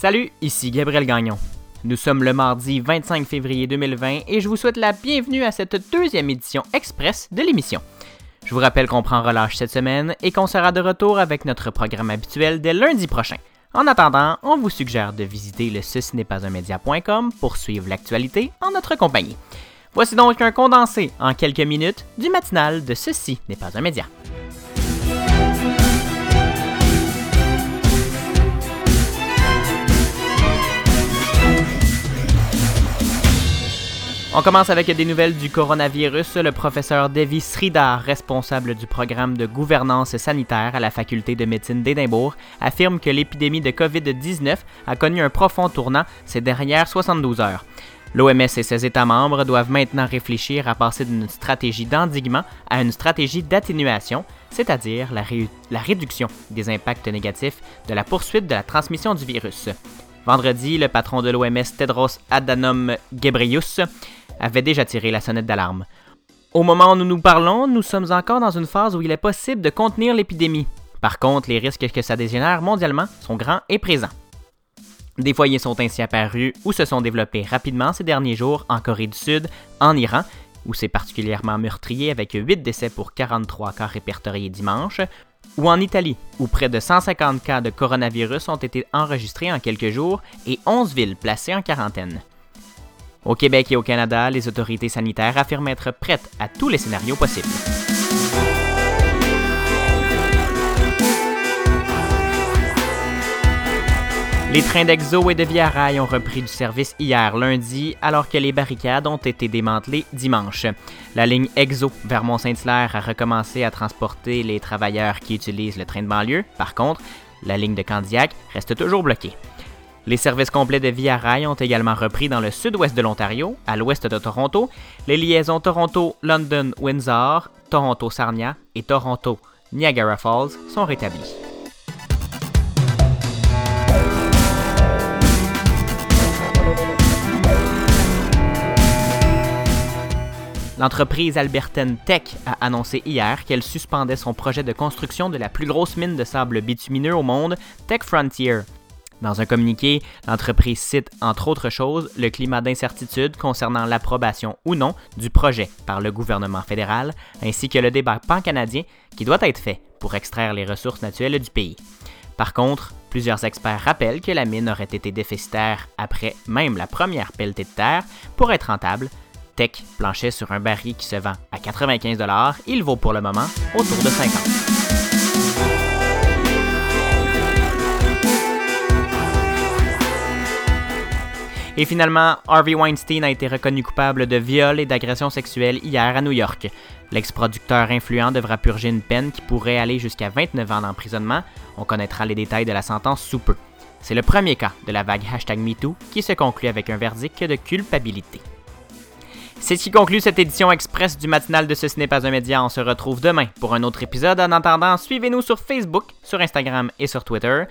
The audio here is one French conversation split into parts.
Salut, ici Gabriel Gagnon. Nous sommes le mardi 25 février 2020 et je vous souhaite la bienvenue à cette deuxième édition express de l'émission. Je vous rappelle qu'on prend relâche cette semaine et qu'on sera de retour avec notre programme habituel dès lundi prochain. En attendant, on vous suggère de visiter le ceci n'est pas un média.com pour suivre l'actualité en notre compagnie. Voici donc un condensé en quelques minutes du matinal de Ceci n'est pas un média. On commence avec des nouvelles du coronavirus. Le professeur Devi Sridhar, responsable du programme de gouvernance sanitaire à la faculté de médecine d'Édimbourg, affirme que l'épidémie de COVID-19 a connu un profond tournant ces dernières 72 heures. L'OMS et ses États membres doivent maintenant réfléchir à passer d'une stratégie d'endiguement à une stratégie d'atténuation, c'est-à-dire la, la, réduction des impacts négatifs de la poursuite de la transmission du virus. Vendredi, le patron de l'OMS Tedros Adhanom Ghebreyesus avait déjà tiré la sonnette d'alarme. Au moment où nous nous parlons, nous sommes encore dans une phase où il est possible de contenir l'épidémie. Par contre, les risques que ça dégénère mondialement sont grands et présents. Des foyers sont ainsi apparus ou se sont développés rapidement ces derniers jours en Corée du Sud, en Iran, où c'est particulièrement meurtrier avec 8 décès pour 43 cas répertoriés dimanche, ou en Italie, où près de 150 cas de coronavirus ont été enregistrés en quelques jours et 11 villes placées en quarantaine. Au Québec et au Canada, les autorités sanitaires affirment être prêtes à tous les scénarios possibles. Les trains d'Exo et de Via Rail ont repris du service hier lundi, alors que les barricades ont été démantelées dimanche. La ligne Exo vers Mont-Saint-Hilaire a recommencé à transporter les travailleurs qui utilisent le train de banlieue. Par contre, la ligne de Candiac reste toujours bloquée. Les services complets de Via Rail ont également repris dans le sud-ouest de l'Ontario, à l'ouest de Toronto. Les liaisons Toronto-London-Windsor, Toronto-Sarnia et Toronto-Niagara Falls sont rétablies. L'entreprise albertaine Tech a annoncé hier qu'elle suspendait son projet de construction de la plus grosse mine de sable bitumineux au monde, Tech Frontier. Dans un communiqué, l'entreprise cite, entre autres choses, le climat d'incertitude concernant l'approbation ou non du projet par le gouvernement fédéral, ainsi que le débat pan-canadien qui doit être fait pour extraire les ressources naturelles du pays. Par contre, plusieurs experts rappellent que la mine aurait été déficitaire après même la première pelletée de terre pour être rentable. Tech planchait sur un baril qui se vend à 95 il vaut pour le moment autour de 50. Et finalement, Harvey Weinstein a été reconnu coupable de viol et d'agression sexuelle hier à New York. L'ex-producteur influent devra purger une peine qui pourrait aller jusqu'à 29 ans d'emprisonnement. On connaîtra les détails de la sentence sous peu. C'est le premier cas de la vague hashtag MeToo qui se conclut avec un verdict de culpabilité. C'est ce qui conclut cette édition express du matinal de Ce n'est pas un média. On se retrouve demain pour un autre épisode. En attendant, suivez-nous sur Facebook, sur Instagram et sur Twitter.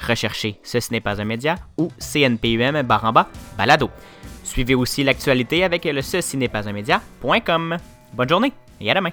Recherchez Ce n'est pas un média ou CNPUM bas balado. Suivez aussi l'actualité avec le ceci n'est pas un média.com. Bonne journée et à demain.